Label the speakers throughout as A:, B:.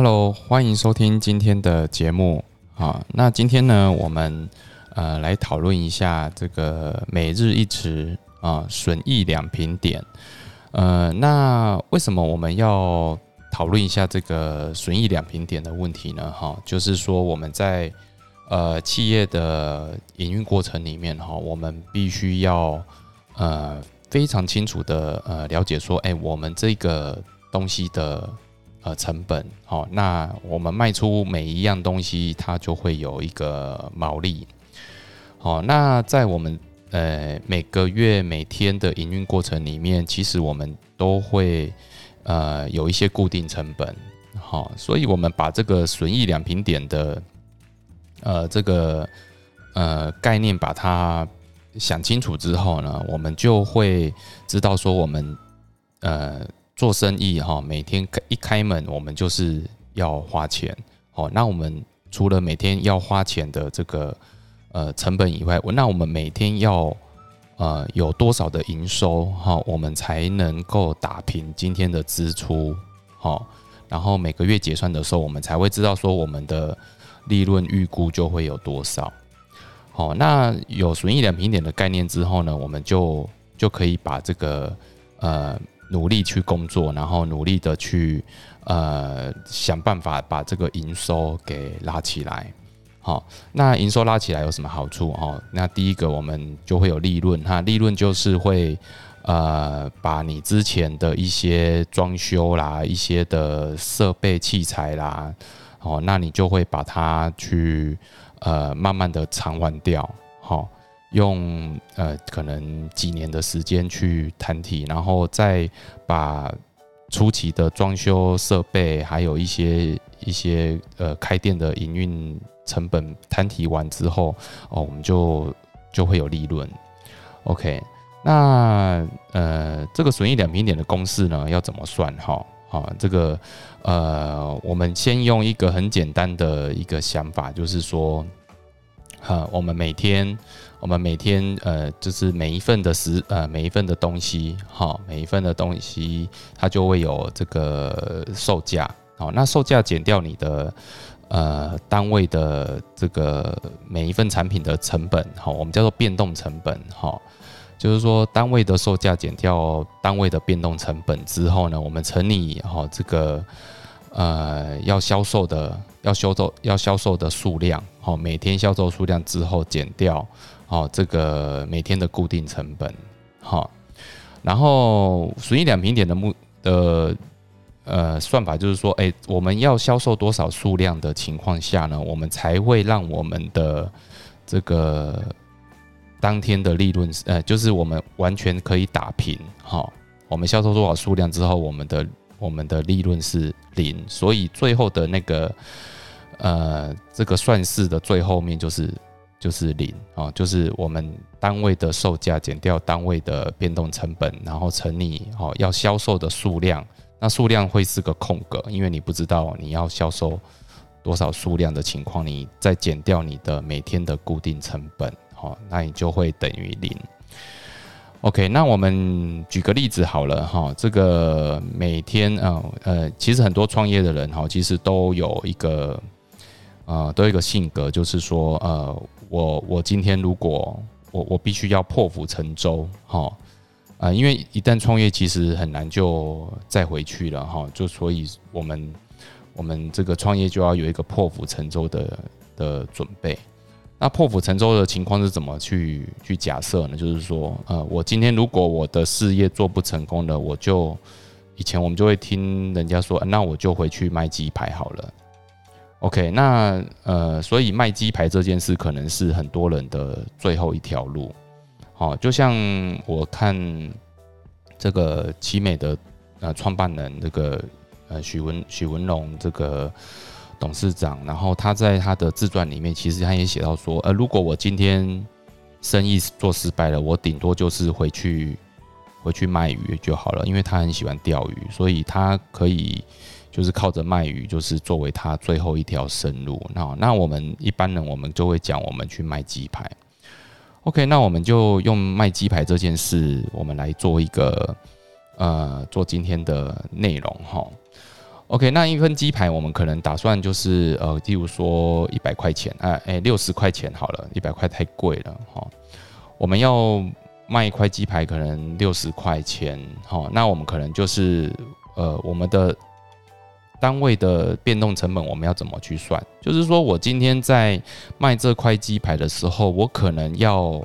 A: Hello，欢迎收听今天的节目。好，那今天呢，我们呃来讨论一下这个每日一词啊，损益两平点。呃，那为什么我们要讨论一下这个损益两平点的问题呢？哈，就是说我们在呃企业的营运过程里面哈，我们必须要呃非常清楚的呃了解说，哎，我们这个东西的呃成本，好，那我们卖出每一样东西，它就会有一个毛利。好，那在我们呃，每个月、每天的营运过程里面，其实我们都会呃有一些固定成本，好，所以我们把这个损益两平点的呃这个呃概念把它想清楚之后呢，我们就会知道说我们呃做生意哈，每天一开门我们就是要花钱，好，那我们除了每天要花钱的这个。呃，成本以外，那我们每天要呃有多少的营收哈，我们才能够打平今天的支出好，然后每个月结算的时候，我们才会知道说我们的利润预估就会有多少。好，那有损益两平点的概念之后呢，我们就就可以把这个呃努力去工作，然后努力的去呃想办法把这个营收给拉起来。好，那营收拉起来有什么好处？哦，那第一个我们就会有利润，哈，利润就是会呃把你之前的一些装修啦、一些的设备器材啦，哦，那你就会把它去呃慢慢的偿还掉，好，用呃可能几年的时间去摊提，然后再把初期的装修设备，还有一些一些呃开店的营运。成本摊提完之后，哦，我们就就会有利润。OK，那呃，这个损益两平点的公式呢，要怎么算？哈，啊，这个呃，我们先用一个很简单的一个想法，就是说，哈，我们每天，我们每天，呃，就是每一份的食，呃，每一份的东西，哈，每一份的东西，它就会有这个售价，好，那售价减掉你的。呃，单位的这个每一份产品的成本，哈，我们叫做变动成本，哈，就是说单位的售价减掉单位的变动成本之后呢，我们乘以哈这个呃要销售的要销售要销售的数量，好，每天销售数量之后减掉，好这个每天的固定成本，好，然后损益两平点的目的。呃，算法就是说，哎，我们要销售多少数量的情况下呢，我们才会让我们的这个当天的利润，呃，就是我们完全可以打平，哈。我们销售多少数量之后，我们的我们的利润是零，所以最后的那个呃，这个算式的最后面就是就是零啊，就是我们单位的售价减掉单位的变动成本，然后乘以哦要销售的数量。那数量会是个空格，因为你不知道你要销售多少数量的情况，你再减掉你的每天的固定成本，好，那你就会等于零。OK，那我们举个例子好了，哈，这个每天，啊呃，其实很多创业的人，哈，其实都有一个，呃，都有一个性格，就是说，呃，今天如果我我必须要破釜沉舟，哈。啊，因为一旦创业，其实很难就再回去了哈，就所以我们我们这个创业就要有一个破釜沉舟的的准备。那破釜沉舟的情况是怎么去去假设呢？就是说，呃，我今天如果我的事业做不成功了，我就以前我们就会听人家说，那我就回去卖鸡排好了。OK，那呃，所以卖鸡排这件事可能是很多人的最后一条路。好，就像我看这个奇美的呃创办人这个呃许文许文龙这个董事长，然后他在他的自传里面，其实他也写到说，呃，如果我今天生意做失败了，我顶多就是回去回去卖鱼就好了，因为他很喜欢钓鱼，所以他可以就是靠着卖鱼，就是作为他最后一条生路。那那我们一般人，我们就会讲我们去卖鸡排。OK，那我们就用卖鸡排这件事，我们来做一个呃，做今天的内容哈。OK，那一份鸡排我们可能打算就是呃，例如说一百块钱，哎哎，六十块钱好了，一百块太贵了哈。我们要卖一块鸡排，可能六十块钱，哈，那我们可能就是呃，我们的单位的变动成本我们要怎么去算？就是说我今天在卖这块鸡排的时候，我可能要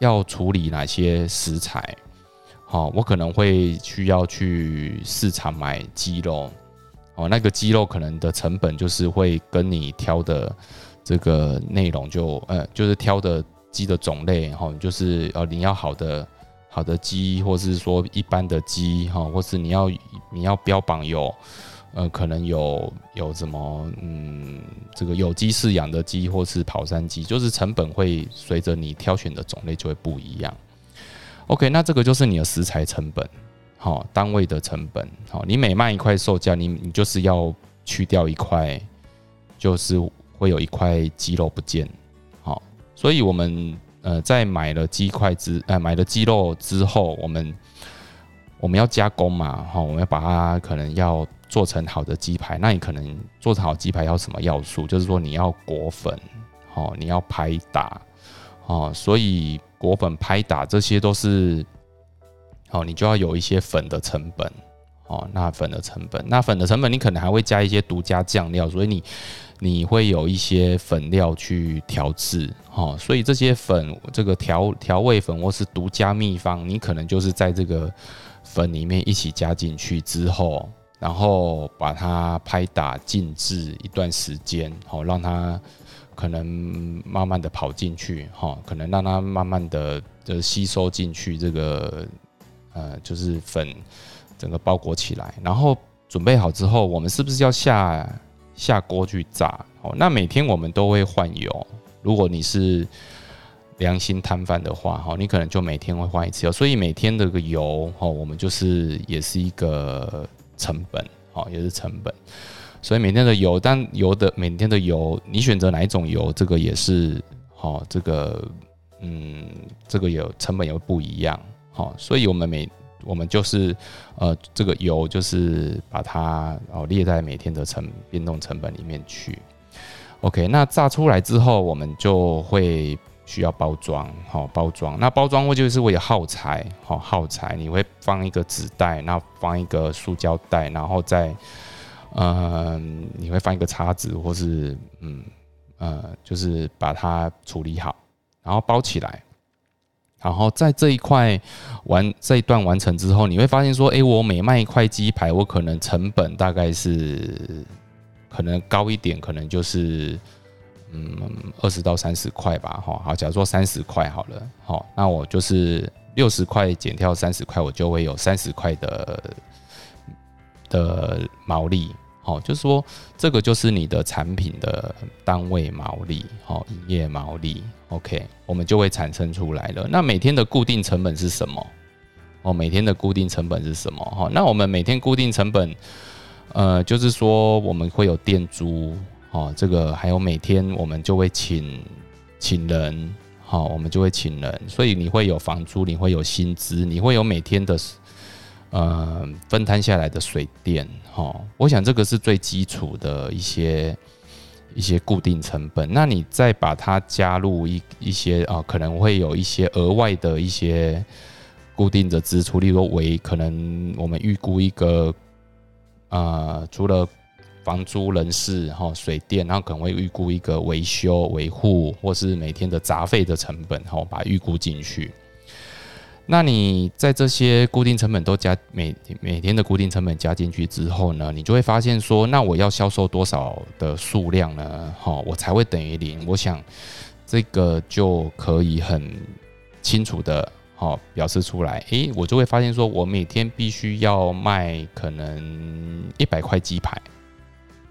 A: 要处理哪些食材？好，我可能会需要去市场买鸡肉，哦，那个鸡肉可能的成本就是会跟你挑的这个内容就，呃，就是挑的鸡的种类，哈，就是呃，你要好的好的鸡，或是说一般的鸡，哈，或是你要你要标榜有，呃，可能有有什么，嗯，这个有机饲养的鸡，或是跑山鸡，就是成本会随着你挑选的种类就会不一样。OK，那这个就是你的食材成本，好，单位的成本，好，你每卖一块售价，你你就是要去掉一块，就是会有一块鸡肉不见，好，所以我们呃在买了鸡块之，呃买了鸡肉之后，我们我们要加工嘛，哈，我们要把它可能要做成好的鸡排，那你可能做成好鸡排要什么要素？就是说你要裹粉，好，你要拍打，哦，所以。裹粉拍打这些都是，好，你就要有一些粉的成本，哦，那粉的成本，那粉的成本，你可能还会加一些独家酱料，所以你你会有一些粉料去调制，哦，所以这些粉，这个调调味粉或是独家秘方，你可能就是在这个粉里面一起加进去之后，然后把它拍打静置一段时间，好，让它。可能慢慢的跑进去，哈，可能让它慢慢的就吸收进去，这个呃，就是粉整个包裹起来，然后准备好之后，我们是不是要下下锅去炸？哦，那每天我们都会换油，如果你是良心摊贩的话，哈，你可能就每天会换一次油，所以每天这个油，哈，我们就是也是一个成本，哈，也是成本。所以每天的油，但油的每天的油，你选择哪一种油，这个也是好，这个嗯，这个有成本也会不一样，好，所以我们每我们就是呃，这个油就是把它哦列在每天的成变动成本里面去。OK，那炸出来之后，我们就会需要包装，好包装。那包装会就是为了耗材，好耗材，你会放一个纸袋，那放一个塑胶袋，然后再。嗯，你会放一个叉子，或是嗯呃，就是把它处理好，然后包起来，然后在这一块完这一段完成之后，你会发现说，哎，我每卖一块鸡排，我可能成本大概是可能高一点，可能就是嗯二十到三十块吧，哈，好，假如说三十块好了，好，那我就是六十块减掉三十块，我就会有三十块的的毛利。好，就是说这个就是你的产品的单位毛利，好，营业毛利，OK，我们就会产生出来了。那每天的固定成本是什么？哦，每天的固定成本是什么？哈，那我们每天固定成本，呃，就是说我们会有店租，哦，这个还有每天我们就会请请人，好，我们就会请人，所以你会有房租，你会有薪资，你会有每天的。呃，分摊下来的水电，哈，我想这个是最基础的一些一些固定成本。那你再把它加入一一些啊，可能会有一些额外的一些固定的支出，例如为可能我们预估一个啊，除了房租、人事、哈水电，然后可能会预估一个维修维护或是每天的杂费的成本，哈，把预估进去。那你在这些固定成本都加每每天的固定成本加进去之后呢，你就会发现说，那我要销售多少的数量呢？哈，我才会等于零。我想这个就可以很清楚的哈表示出来。诶，我就会发现说，我每天必须要卖可能一百块鸡排，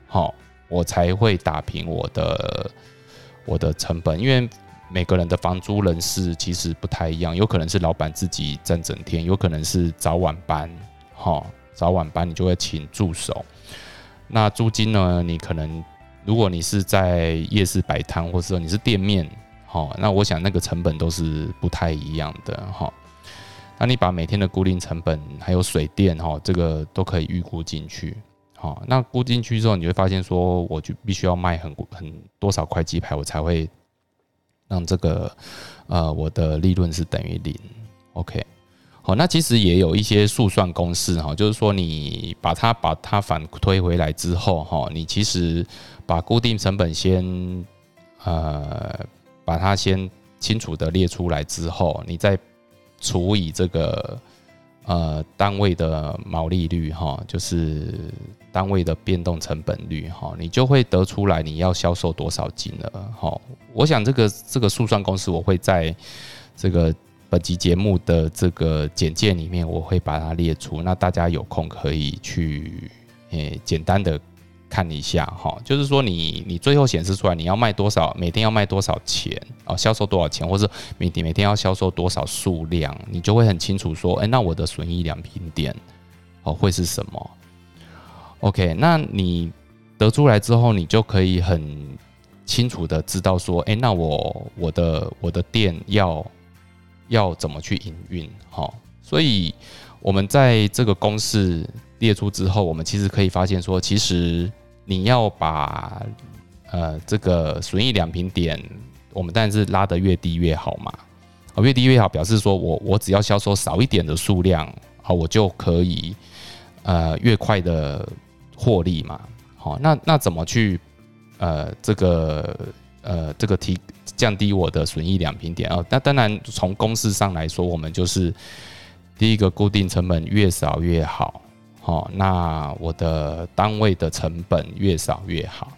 A: 好，我才会打平我的我的成本，因为。每个人的房租人事其实不太一样，有可能是老板自己站整天，有可能是早晚班，哈，早晚班你就会请助手。那租金呢？你可能如果你是在夜市摆摊，或者说你是店面，哈，那我想那个成本都是不太一样的，哈。那你把每天的固定成本还有水电，哈，这个都可以预估进去。好，那估进去之后，你会发现说，我就必须要卖很很多少块鸡排，我才会让这个呃我的利润是等于零。OK，好，那其实也有一些速算公式哈，就是说你把它把它反推回来之后哈，你其实把固定成本先呃把它先清楚的列出来之后，你再除以这个。呃，单位的毛利率哈，就是单位的变动成本率哈，你就会得出来你要销售多少金额哈。我想这个这个速算公式，我会在这个本集节目的这个简介里面，我会把它列出，那大家有空可以去诶简单的。看一下哈，就是说你你最后显示出来你要卖多少，每天要卖多少钱哦，销售多少钱，或者每天每天要销售多少数量，你就会很清楚说，哎，那我的损益两平点哦会是什么？OK，那你得出来之后，你就可以很清楚的知道说，哎，那我我的我的店要要怎么去营运哈？所以我们在这个公式列出之后，我们其实可以发现说，其实。你要把呃这个损益两平点，我们当然是拉得越低越好嘛，啊越低越好，表示说我我只要销售少一点的数量，好我就可以呃越快的获利嘛，好那那怎么去呃这个呃这个提降低我的损益两平点啊？那当然从公式上来说，我们就是第一个固定成本越少越好。哦，那我的单位的成本越少越好，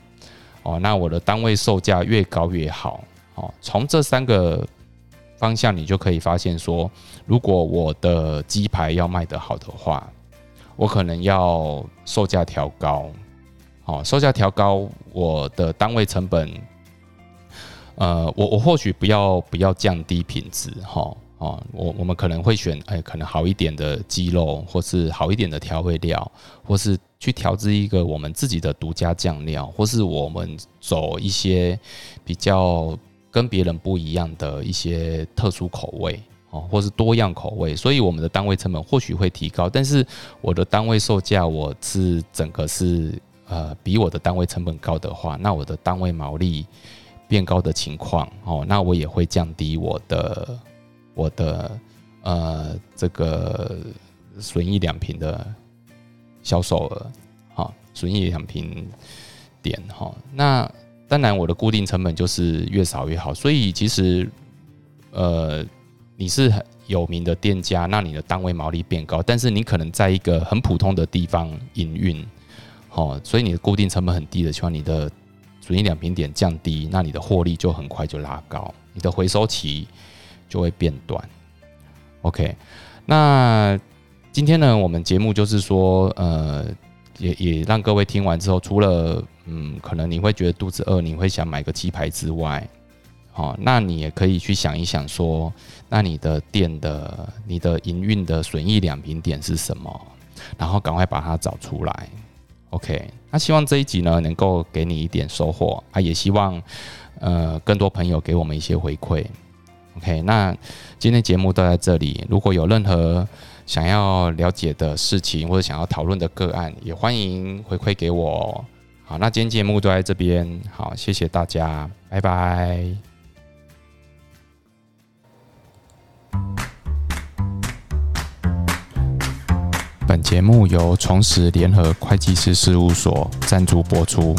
A: 哦，那我的单位售价越高越好，哦，从这三个方向你就可以发现说，如果我的鸡排要卖得好的话，我可能要售价调高，哦，售价调高，我的单位成本，呃，我我或许不要不要降低品质，哈。哦，我我们可能会选哎，可能好一点的鸡肉，或是好一点的调味料，或是去调制一个我们自己的独家酱料，或是我们走一些比较跟别人不一样的一些特殊口味哦，或是多样口味，所以我们的单位成本或许会提高，但是我的单位售价我是整个是呃比我的单位成本高的话，那我的单位毛利变高的情况哦，那我也会降低我的。我的呃，这个损益两平的销售额，哈，损益两平点，哈，那当然我的固定成本就是越少越好，所以其实呃，你是很有名的店家，那你的单位毛利变高，但是你可能在一个很普通的地方营运，好，所以你的固定成本很低的情况，你的损益两平点降低，那你的获利就很快就拉高，你的回收期。就会变短，OK。那今天呢，我们节目就是说，呃，也也让各位听完之后，除了嗯，可能你会觉得肚子饿，你会想买个鸡排之外，好，那你也可以去想一想，说，那你的店的你的营运的损益两平点是什么？然后赶快把它找出来，OK。那希望这一集呢，能够给你一点收获啊，也希望呃，更多朋友给我们一些回馈。OK，那今天节目都在这里。如果有任何想要了解的事情或者想要讨论的个案，也欢迎回馈给我。好，那今天节目都在这边。好，谢谢大家，拜拜。本节目由重实联合会计师事务所赞助播出。